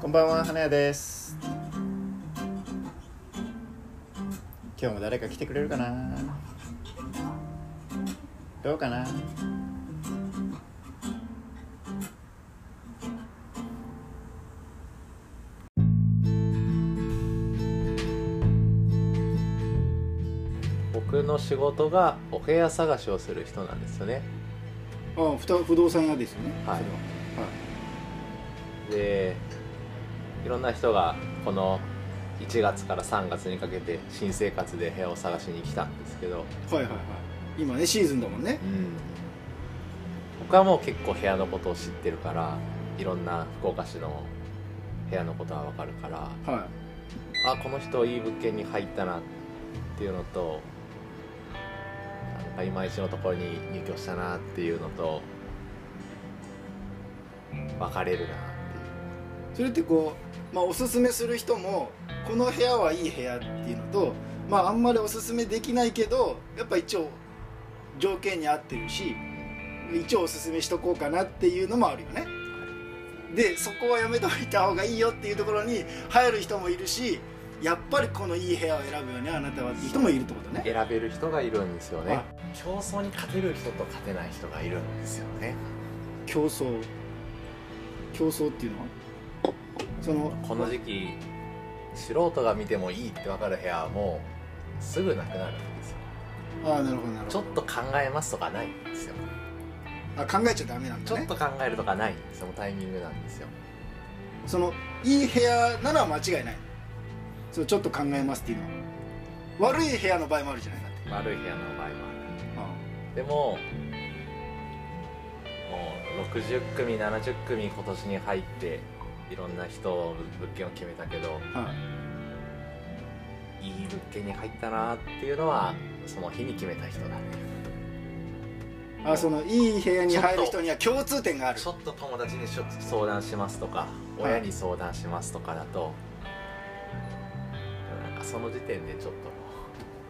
こんばんは花屋です。今日も誰か来てくれるかな？どうかな？僕の仕事がお部屋探しをする人なんですよね。ああふた不動産屋ですよね。はいでいろんな人がこの1月から3月にかけて新生活で部屋を探しに来たんですけど、はいはいはい。今ねシーズンだもんね。僕はもう結構部屋のことを知ってるからいろんな福岡市の部屋のことは分かるからはあこの人いい物件に入ったなっていうのとなんかいまいちのところに入居したなっていうのと分かれるなっていう。いそれってこう、まあ、おすすめする人もこの部屋はいい部屋っていうのとまああんまりおすすめできないけどやっぱ一応条件に合ってるし一応おすすめしとこうかなっていうのもあるよね。でそこはやめといた方がいいよっていうところに入る人もいるしやっぱりこのいい部屋を選ぶよねあなたはっていう人もいるってことね。選べる人がいるんですよね。はい競争に勝てる人と勝てない人がいるんですよね。競争競争っていうのは？そのこの時期素人が見てもいいって分かる部屋はもうすぐなくなるんですよ。ああなるほどなるほど。ちょっと考えますとかないんですよ。あ考えちゃダメなんだね。ちょっと考えるとかないんですよ。もうタイミングなんですよ。そのいい部屋なら間違いない。そうちょっと考えますっていうのは。悪い部屋の場合もあるじゃない。かって悪い部屋の場合もある。あ。でも60組70組今年に入っていろんな人物件を決めたけどあはい。い物件に入ったなっていうのはその日に決めた人だね。あそのいい部屋に入る人には共通点がある。ちょっと友達に相談しますとかはい。親に相談しますとかだとなんかその時点でちょっ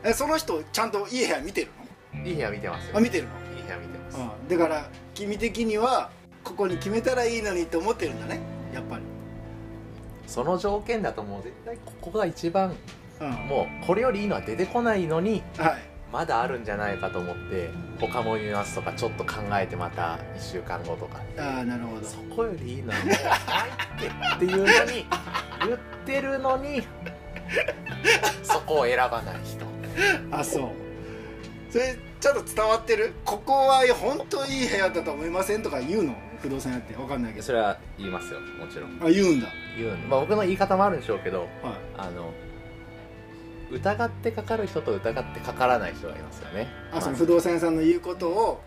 えその人ちゃんといい部屋見てるといい部屋見てますよ。のあ見てるの？いい部屋見てます。あだから君的にはここに決めたらいいのにって思ってるんだね。やっぱり。その条件だともう絶対ここが一番うん。もうこれよりいいのは出てこないのにはい。まだあるんじゃないかと思って他も見ますとかちょっと考えてまた1週間後とか。ああなるほど。そこよりいいのはもうないってっていうのに 言ってるのに そこを選ばない人。あそう。それちゃんと伝わってる？ここは本当いい部屋だと思いませんとか言うの？不動産屋って。分かんないけど。それは言いますよ。もちろん。あ言うんだ。言うまあ僕の言い方もあるんでしょうけどはい。あの疑ってかかる人と疑ってかからない人がいますよね。あその不動産屋さんの言うことを。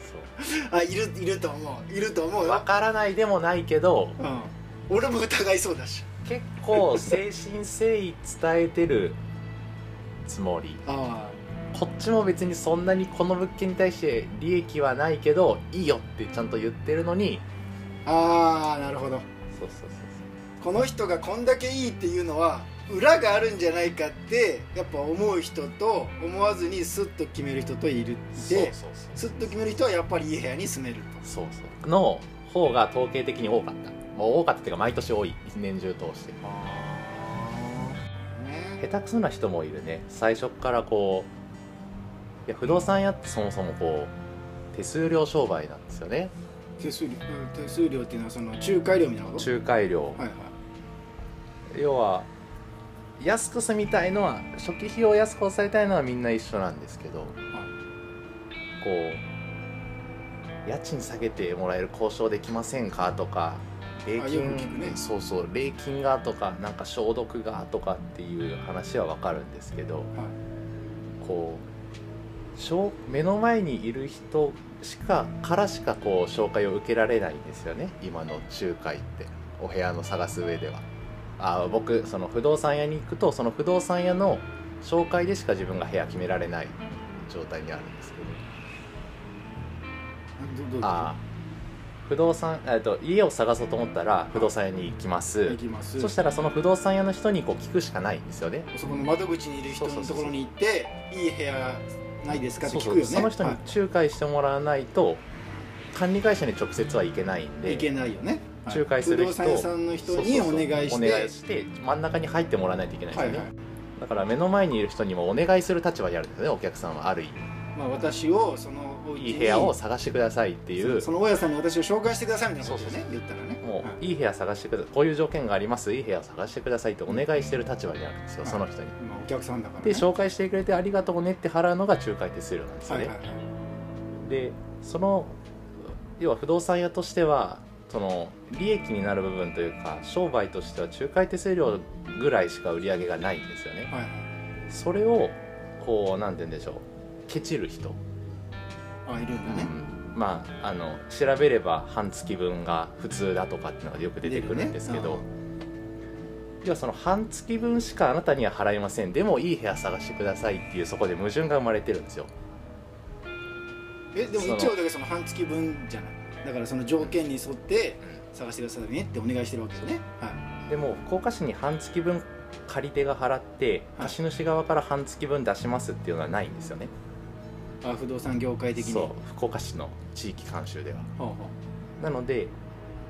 そう。あいるいると思う。いると思うよ。わ、からないでもないけどうん、俺も疑いそうだし。結構誠心誠意伝えてるつもり。あこっちも別にそんなにこの物件に対して利益はないけどいいよってちゃんと言ってるのに。あああなるほど。そうそうそうこの人がこんだけいいっていうのは裏があるんじゃないかってやっぱ思う人と思わずにスッと決める人といるでそうそうそうスッと決める人はやっぱりいい部屋に住めるそうそう。の方が統計的に多かった。もう多かったっていうか毎年多い。一年中通して。下手くそな人もいるね。最初っからこういや不動産屋ってそもそもこう手数料商売なんですよね。手数料うん手数料っていうのはその仲介料みたいなこと？仲介料。はいはい。要は安く住みたいのは初期費用を安く抑えたいのはみんな一緒なんですけどこう家賃下げてもらえる交渉できませんかとか礼金、ね。そうそう礼金がとかなんか消毒がとかっていう話はわかるんですけどはい。こう目の前にいる人しかからしかこう紹介を受けられないんですよね。今の仲介って。お部屋の探す上では。あ僕その不動産屋に行くとその不動産屋の紹介でしか自分が部屋決められない状態にあるんですけど。あ不動産えっと家を探そうと思ったら不動産屋に行きます。行きます。そしたらその不動産屋の人にこう聞くしかないんですよね。そこの窓口にいる人のところに行っていい部屋ないですかって聞くよね。その人にはい。仲介してもらわないと管理会社に直接は行けないんでいけないよね。はい。仲介する人不動産屋さんの人にお願いして。お願いして真ん中に入ってもらわないといけないんですよね、はいはい。だから目の前にいる人にもお願いする立場にあるんですよねお客さんはある意まあ、私をそのいい部屋を探してくださいっていう。その大家さんに私を紹介してくださいみたいなことでね言ったらね。もはういい部屋探してください。こういう条件があります。いい部屋を探してくださいってお願いしてる立場にあるんですよはい。その人に。まあ、お客さんだから、ね、で紹介してくれてありがとうねって払うのが仲介手数料なんですよね、はいはいはい。でその要は不動産屋としてはその利益になる部分というか商売としては仲介手数料ぐらいしか売り上げがないんですよね、はいはい。それをこうなんて言うんでしょうケチる人、あいるんだね、うん。まああの調べれば半月分が普通だとかっていうのがよく出てくるんですけど、ねじゃあその半月分しかあなたには払いません。でもいい部屋探してくださいっていうそこで矛盾が生まれてるんですよ。えでも一応だけその半月分じゃない。だからその条件に沿って探してくださいねってお願いしてるわけよね。はい。でも福岡市に半月分借り手が払ってはい。貸主側から半月分出しますっていうのはないんですよね、あ不動産業界的に？そう福岡市の地域監修では。なので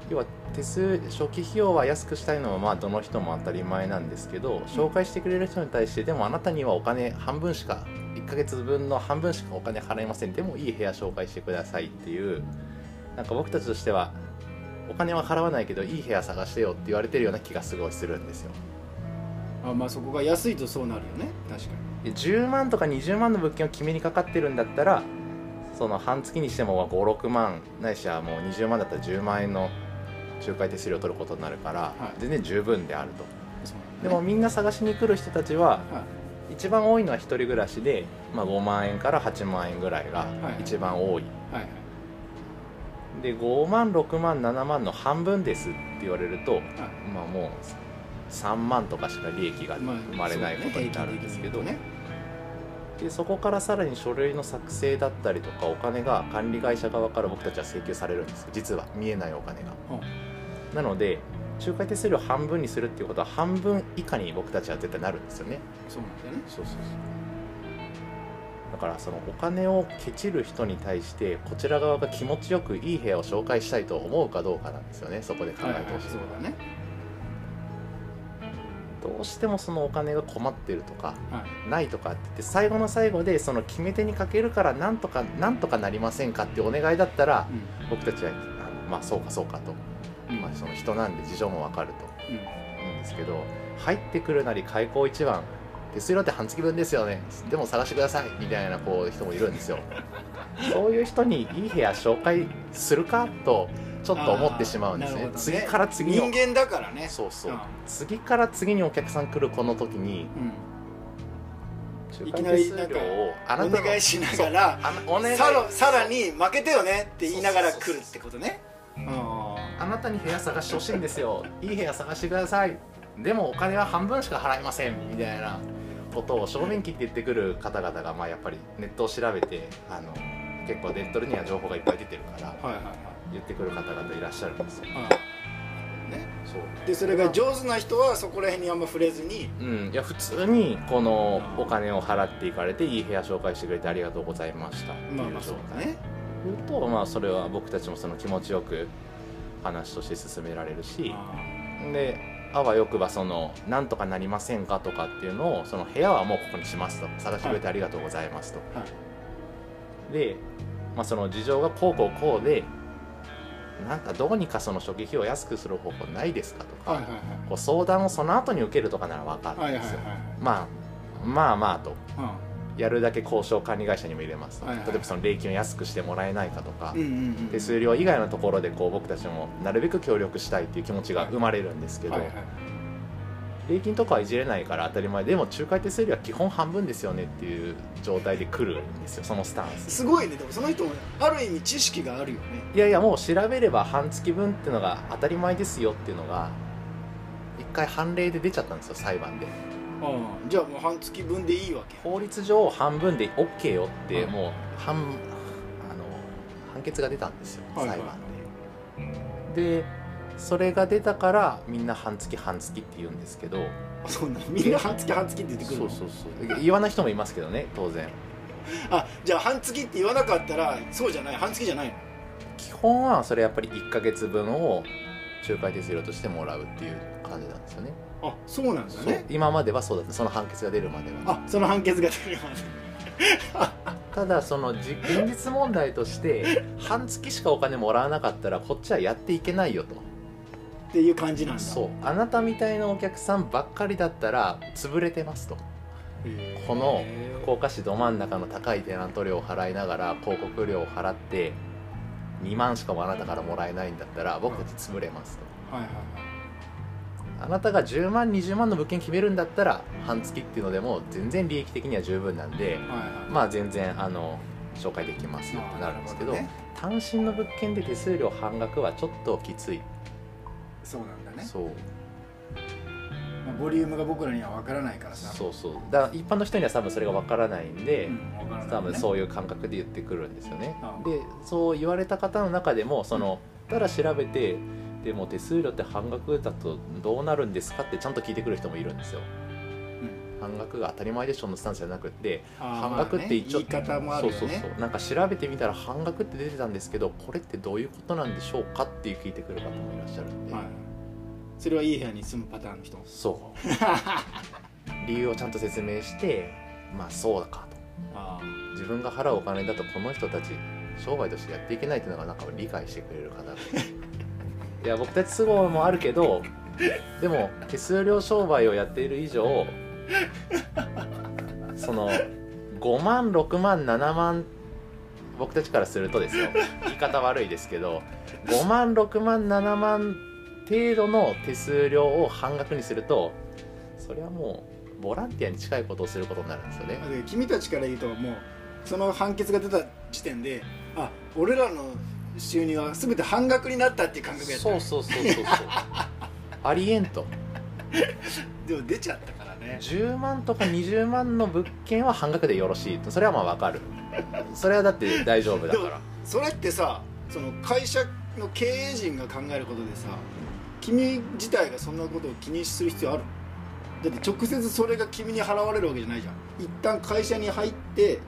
要は手数初期費用は安くしたいのはまあどの人も当たり前なんですけど紹介してくれる人に対してでもあなたにはお金半分しか1ヶ月分の半分しかお金払いません。でもいい部屋紹介してくださいっていうなんか僕たちとしてはお金は払わないけどいい部屋探してよって言われてるような気がすごいするんですよ。うあまあそこが安いとそうなるよね。確かに。で10万とか20万の物件を決めにかかってるんだったらその半月にしても56万ないしはもう20万だったら10万円の仲介手数料を取ることになるから、はい。全然十分であると。でもみんな探しに来る人たちははい。一番多いのは一人暮らしで、まあ、5万円から8万円ぐらいがはい。一番多い、はいはい。で5万6万7万の半分ですって言われると、はい。まあもう3万とかしか利益がまあ生まれないことになるんですけど、ねでそこからさらに書類の作成だったりとかお金が管理会社側から僕たちは請求されるんです実は見えないお金が、なので仲介手数料半分にするっていうことは半分以下に僕たちは絶対なるんですよね。そうなんだよね。そうそうそう。だからそのお金をケチる人に対してこちら側が気持ちよくいい部屋を紹介したいと思うかどうかなんですよね。そこで考はいはいえてほしいそうだね。どうしてもそのお金が困ってるとかはい。ないとかって言って最後の最後でその決め手にかけるからなんとかなんとかなりませんかってお願いだったら僕たちはあのまあそうかそうかと、うん。まあ、その人なんで事情もわかると。うん。思うんですけど入ってくるなり開口一番手数料って半月分ですよねでも探してくださいみたいなこう人もいるんですよ。そういう人にいい部屋紹介するかとちょっと思ってしまうんですね。あーなるほど次から次に人間だからね。そうそう。うん。次から次にお客さん来るこの時にうん。いきなりなんかあなたのお願いしながらさらさらに負けてよねって言いながら来るってことね。ああなたに部屋探してほしいんですよ。いい部屋探してください。でもお金は半分しか払いません。みたいなことを正面切って言ってくる方々がまあやっぱりネットを調べてあの結構ネットには情報がいっぱい出てるから。ーはいはいはい言ってくる方々いらっしゃるんですよ。ね。そう。でそれが上手な人はそこら辺にあんま触れずに。うん、いや普通にこのお金を払っていかれていい部屋紹介してくれてありがとうございましたっていうまあまあそうだね。言うとまあそれは僕たちもその気持ちよく話として進められるしあであわよくばそのなんとかなりませんかとかっていうのをその部屋はもうここにしますと。探してくれてありがとうございますと、はで、まあ、その事情がこうこうこうでなんかどうにかその初期費用を安くする方法ないですかとか、はいはいはい。こう相談をその後に受けるとかなら分かるんはいはいですよ、はい。まあまあまあと。はいやるだけ交渉管理会社にも入れますと、はいはい。例えばその礼金を安くしてもらえないかとか、うんうんうん手数料以外のところでこう僕たちもなるべく協力したいっていう気持ちが生まれるんですけど、はいはい礼金とかはいじれないから当たり前でも仲介手数料は基本半分ですよねっていう状態で来るんですよそのスタンス。すごいねでもその人もある意味知識があるよね。いやいやもう調べれば半月分っていうのが当たり前ですよっていうのが一回判例で出ちゃったんですよ裁判で。ああじゃあもう半月分でいいわけ。法律上半分で OK よってうんもう判あの判決が出たんですよはいはい。裁判で。でそれが出たからみんな半月半月って言うんですけど。あそんなみんな半月半月って出てくるの？そうそうそう。言わない人もいますけどね当然。あじゃあ半月って言わなかったらそうじゃない。半月じゃないの？基本はそれやっぱり1ヶ月分を仲介手数料としてもらうっていう感じなんですよね。あそうなんだそう。ね今まではそうだった。その判決が出るまでは。あその判決が出るまでただそのじ現実問題として半月しかお金もらわなかったらこっちはやっていけないよとっていう感じなんだ。そう。あなたみたいなお客さんばっかりだったら潰れてますと。この福岡市ど真ん中の高いテナント料を払いながら広告料を払って2万しかもあなたからもらえないんだったら僕たち潰れますと。はいはいはい。あなたが10万20万の物件決めるんだったら半月っていうのでも全然利益的には十分なんではいはい。まあ全然あの紹介できますよってなるんですけどね。単身の物件で手数料半額はちょっときついそうなんだね、そう。まあ、ボリュームが僕らには分からないからさ。そうそう。だから一般の人には多分それがわからないんで、うん、分からない、ね、多分そういう感覚で言ってくるんですよね。うんでそう言われた方の中でもそのただ調べてでも手数料って半額だとどうなるんですかってちゃんと聞いてくる人もいるんですよ、半額が当たり前でしょのスタンスじゃなくって半額って一応、もあね。そうそうそう。なんか調べてみたら半額って出てたんですけどこれってどういうことなんでしょうかっていう聞いてくる方もいらっしゃるんで、はい、それはいい部屋に住むパターンの人そう。理由をちゃんと説明してまあそうかと。あ自分が払うお金だとこの人たち商売としてやっていけないっていうのがなんか理解してくれる方がいや僕たち都合もあるけどでも手数料商売をやっている以上 その5万6万7万僕たちからするとですよ言い方悪いですけど5万6万7万程度の手数料を半額にするとそれはもうボランティアに近いことをすることになるんですよね。君たちから言うともうその判決が出た時点であ俺らの収入は全て半額になったっていう感覚やったそうそうそうそうそう。ありえんと。でも出ちゃったね。10万とか20万の物件は半額でよろしいと。それはまあわかる。それはだって大丈夫だから。それってさその会社の経営陣が考えることでさ君自体がそんなことを気にする必要ある？だって直接それが君に払われるわけじゃないじゃん。一旦会社に入って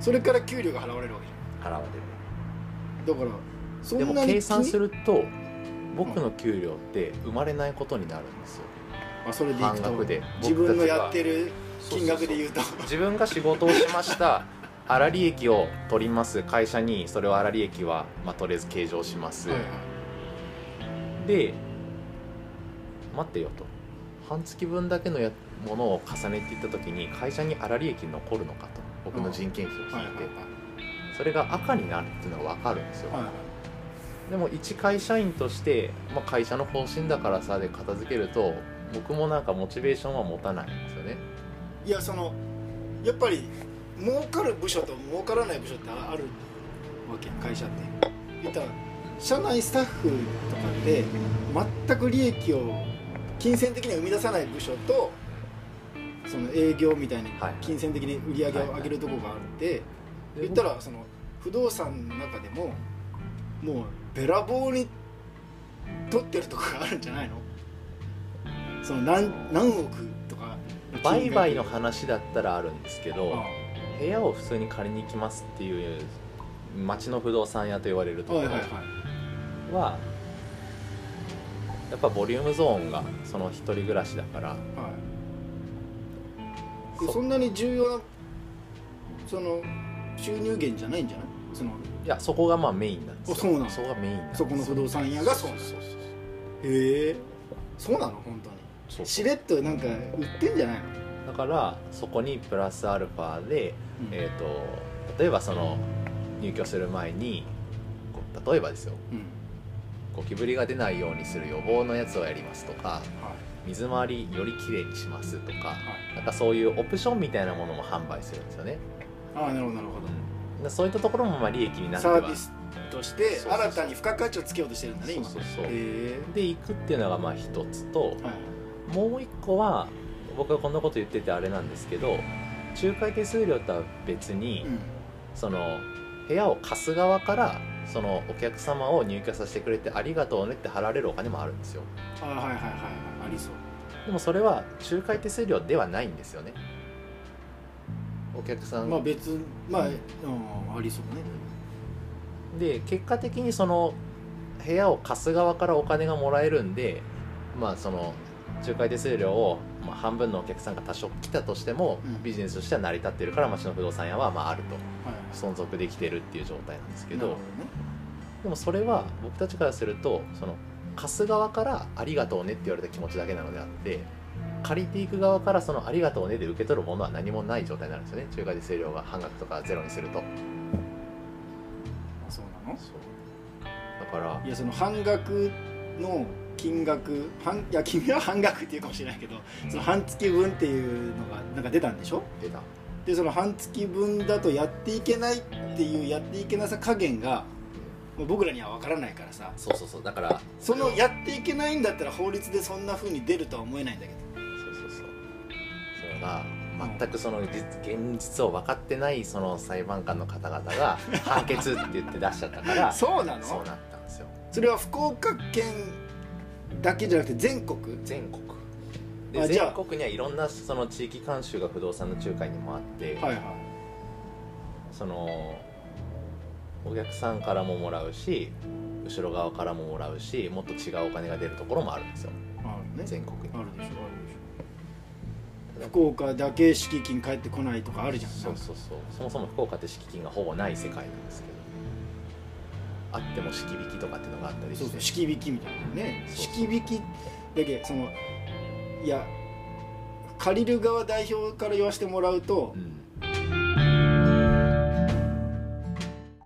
それから給料が払われるわけじ払われゃんだからそるでもんなに計算するると僕の給料って生まれないことになるんですよあそれでいくと半額で。自分のやってるる金額で言うと。自分が仕事をしました粗利益を取ります。会社にそれを粗利益は、まあ、とりあえず計上します、はいはい。で待ってよと。半月分だけのやものを重ねていった時に会社に粗利益残るのかと。僕の人件費を引いて、はいはいそれが赤になるっていうのが分かるんですよ、はいはい。でも一会社員として、まあ、会社の方針だからさで片付けると僕もなんかモチベーションは持たないんですよね。いやそのやっぱり儲かる部署と儲からない部署ってあるわけ会社って。言ったら社内スタッフとかって全く利益を金銭的には生み出さない部署とその営業みたいにはい。金銭的に売り上げを上げるところがあって言ったらその不動産の中でももうべらぼうに取ってるとこがあるんじゃないの？その何何億とか売買の話だったらあるんですけどあ部屋を普通に借りに行きますっていう町の不動産屋と言われるところはやっぱボリュームゾーンがその一人暮らしだからはい、そそんなに重要なその収入源じゃないんじゃない？そのいやそこがまあメインなんですそうなのそこがメインそこの不動産屋がそうなのへえ。そうなの？本当にそうしれっとなんか売ってんじゃないの、だからそこにプラスアルファで、うん。えー、と例えばその入居する前にこう例えばですよ。うん。ゴキブリが出ないようにする予防のやつをやりますとかはい。水回りよりきれいにしますとかはい。なんかそういうオプションみたいなものも販売するんですよね、ああなるほどなるほでそういったところもまあ利益になどっては。サービスとしてそうそうそう。新たに付加価値をつけようとしてるんだね今そうそうそう。へえで行くっていうのがまあ一つとはいもう一個は僕はこんなこと言っててあれなんですけど仲介手数料とは別に、うん。その部屋を貸す側からそのお客様を入居させてくれてありがとうねって払われるお金もあるんですよ。あはいはいはいはい。ありそう。でもそれは仲介手数料ではないんですよね。お客さん、まあ別まあ、うん、ありそうね。で結果的にその部屋を貸す側からお金がもらえるんでまあその仲介手数料を、まあ、半分のお客さんが多少来たとしても、うん。ビジネスとしては成り立ってるから町の不動産屋はまああると。はい存続できてるっていう状態なんですけどなるほでもそれは僕たちからするとその貸す側から「ありがとうね」って言われた気持ちだけなのであって借りていく側からその「ありがとうね」で受け取るものは何もない状態になるんですよね。仲介手数料が半額とかゼロにすると。そうなの？そう。だからいやその半額の金額半いや君は半額っていうかもしれないけどその半月分っていうのがなんか出たんでしょ？出た。でその半月分だとやっていけないっていうやっていけなさ加減が僕らには分からないからさ。そうそうそう。だからそのやっていけないんだったら法律でそんな風に出るとは思えないんだけど。そうそうそう。それが全くその実現実を分かってないその裁判官の方々が 判決って言って出しちゃったからそうなの？そうなったんですよ。それは福岡県だけじゃなくて全国？全国。で全国にはいろんなその地域監修が不動産の仲介にもあって、はいはい。そのお客さんからももらうし後ろ側からももらうしもっと違うお金が出るところもあるんですよ。あるね。全国に。あるでしょあるでしょ。福岡だけ敷金返ってこないとかあるじゃん。そうそうそう。そもそも福岡って敷金がほぼない世界なんですけどあっても敷引きとかっていうのがあったりして。そうそう敷引きみたいなね。そう敷引きだけそのいや借りる側代表から言わせてもらうと、うん